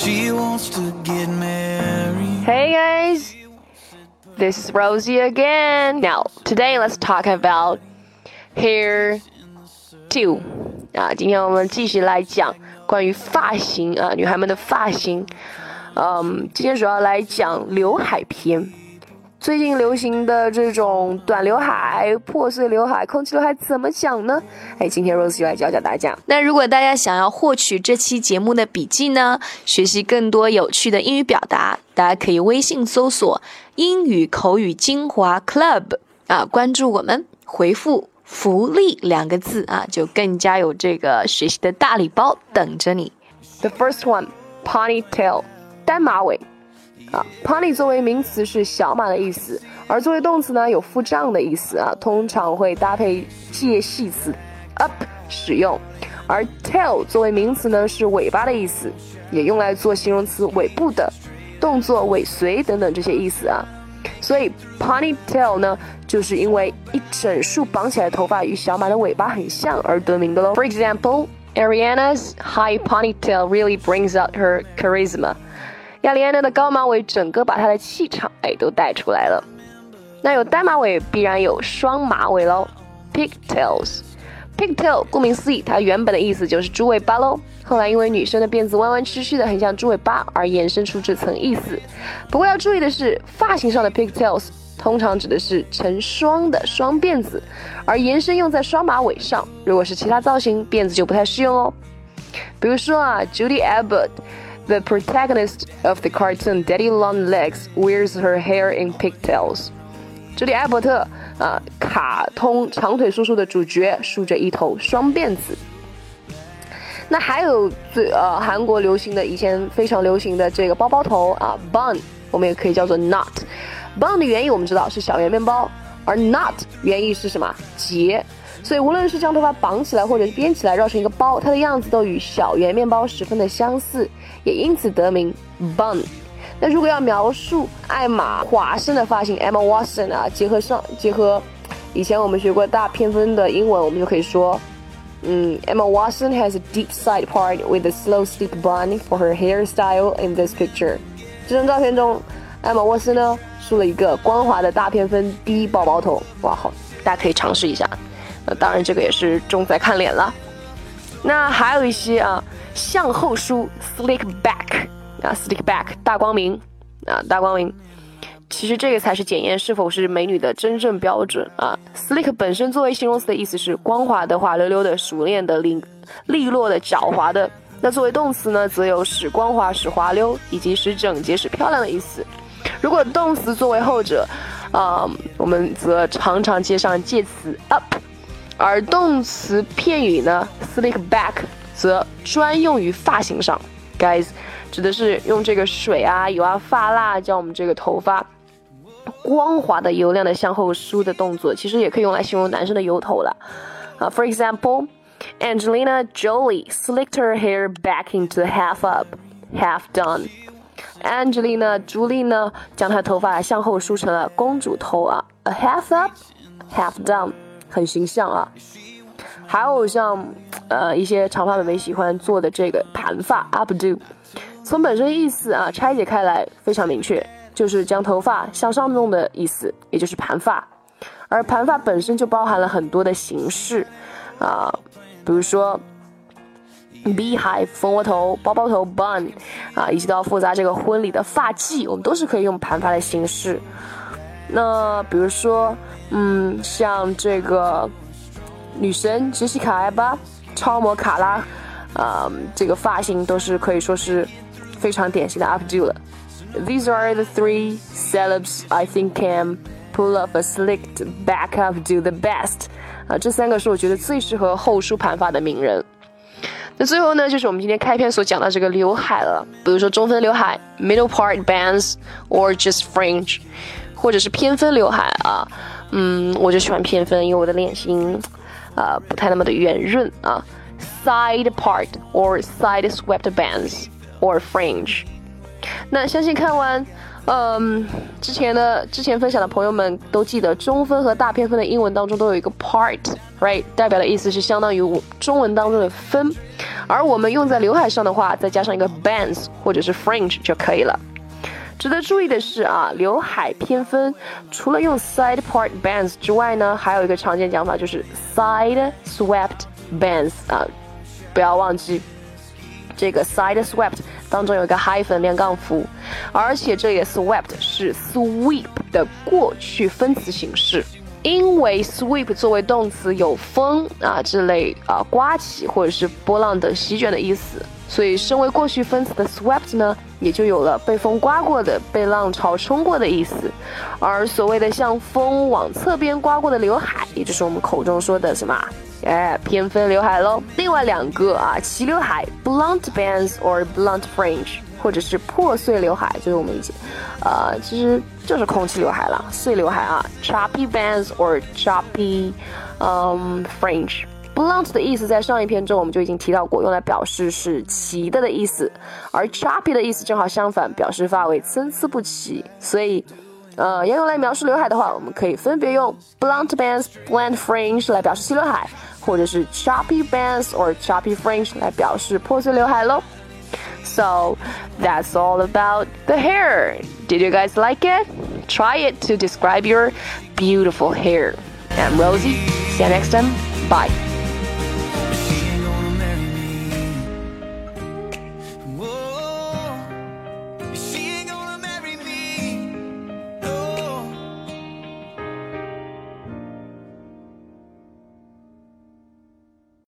She wants to get married. Hey guys, this is Rosie again. Now, today let's talk about hair do 啊，今天我们继续来讲关于发型啊，女孩们的发型。嗯，今天主要来讲刘海篇。 最近流行的这种短刘海、破碎刘海、空气刘海怎么讲呢？哎，今天 Rose 就来教教大家。那如果大家想要获取这期节目的笔记呢，学习更多有趣的英语表达，大家可以微信搜索“英语口语精华 Club” 啊，关注我们，回复“福利”两个字啊，就更加有这个学习的大礼包等着你。The first one, ponytail，单马尾。啊，pony 作为名词是小马的意思，而作为动词呢有付账的意思啊，通常会搭配介系词 up 使用，而 tail 作为名词呢是尾巴的意思，也用来做形容词尾部的动作尾随等等这些意思啊，所以 ponytail 呢就是因为一整束绑起来的头发与小马的尾巴很像而得名的喽。For example, Ariana's high ponytail really brings out her charisma. 亚历安娜的高马尾整个把她的气场哎都带出来了。那有单马尾，必然有双马尾喽，pigtails。pigtail 顾名思义，它原本的意思就是猪尾巴喽。后来因为女生的辫子弯弯曲曲的，很像猪尾巴，而延伸出这层意思。不过要注意的是，发型上的 pigtails 通常指的是成双的双辫子，而延伸用在双马尾上。如果是其他造型，辫子就不太适用哦。比如说啊，Judy Abbott。The protagonist of the cartoon Daddy Long Legs wears her hair in pigtails. 这里·艾伯特啊，卡通长腿叔叔的主角梳着一头双辫子。那还有最呃韩国流行的，以前非常流行的这个包包头啊，bun，我们也可以叫做 n o t。bun 的原意我们知道是小圆面包，而 n o t 原意是什么？结。所以无论是将头发绑起来，或者是编起来绕成一个包，它的样子都与小圆面包十分的相似，也因此得名 bun。那如果要描述艾玛华生的发型 Emma Watson 啊，结合上结合以前我们学过大偏分的英文，我们就可以说，嗯，Emma Watson has a deep side part with a slow steep bun for her hairstyle in this picture。这张照片中，艾玛沃森呢梳了一个光滑的大偏分低包包头，哇，好，大家可以尝试一下。那当然，这个也是重在看脸了。那还有一些啊，向后梳 （slick back） 啊，slick back 大光明啊，大光明。其实这个才是检验是否是美女的真正标准啊。slick 本身作为形容词的意思是光滑的、滑溜溜的、熟练的、利利落的、狡猾的。那作为动词呢，则有使光滑、使滑溜以及使整洁、使漂亮的意思。如果动词作为后者，啊、我们则常常接上介词 up。而动词片语呢，slick back 则专用于发型上，guys 指的是用这个水啊、油啊、发蜡将我们这个头发光滑的、油亮的向后梳的动作，其实也可以用来形容男生的油头了。啊、f o r example, Angelina Jolie slicked her hair back into half up, half done. Angelina 朱莉呢，将她头发向后梳成了公主头啊，a half up, half down。很形象啊，还有像呃一些长发美眉喜欢做的这个盘发 updo，从本身意思啊拆解开来非常明确，就是将头发向上弄的意思，也就是盘发。而盘发本身就包含了很多的形式啊，比如说 beehive 蜂窝头、包包头 bun 啊，以及到复杂这个婚礼的发髻，我们都是可以用盘发的形式。那比如说。嗯，像这个女神杰西卡艾巴、超模卡拉，啊、这个发型都是可以说是非常典型的 updo 了。These are the three celebs I think can pull off a slicked back updo the best。啊，这三个是我觉得最适合后梳盘发的名人。那最后呢，就是我们今天开篇所讲的这个刘海了，比如说中分刘海 （middle part bangs） or just fringe，或者是偏分刘海啊。嗯，我就喜欢偏分，因为我的脸型，呃，不太那么的圆润啊。Side part or side swept bands or fringe。那相信看完，嗯，之前的之前分享的朋友们都记得，中分和大偏分的英文当中都有一个 part，right，代表的意思是相当于中文当中的分，而我们用在刘海上的话，再加上一个 bands 或者是 fringe 就可以了。值得注意的是啊，刘海偏分除了用 side part bands 之外呢，还有一个常见讲法就是 side swept bands 啊，不要忘记这个 side swept 当中有一个 hyphen 连杠符，而且这个 swept 是 sweep 的过去分词形式。因为 sweep 作为动词有风啊之类啊刮起或者是波浪等席卷的意思，所以身为过去分词的 swept 呢，也就有了被风刮过的、被浪潮冲过的意思。而所谓的像风往侧边刮过的刘海，也就是我们口中说的什么？哎，偏分刘海喽。另外两个啊，齐刘海 blunt bands or blunt fringe。或者是破碎刘海，就是我们以前，呃，其实就是空气刘海了，碎刘海啊，choppy bands or choppy，嗯，fringe。blunt 的意思在上一篇中我们就已经提到过，用来表示是齐的的意思，而 choppy 的意思正好相反，表示发尾参差不齐。所以，呃，要用来描述刘海的话，我们可以分别用 blunt bands、blunt fringe 来表示齐刘海，或者是 choppy bands or choppy fringe 来表示破碎刘海喽。So that's all about the hair. Did you guys like it? Try it to describe your beautiful hair. I'm Rosie. See you next time. Bye.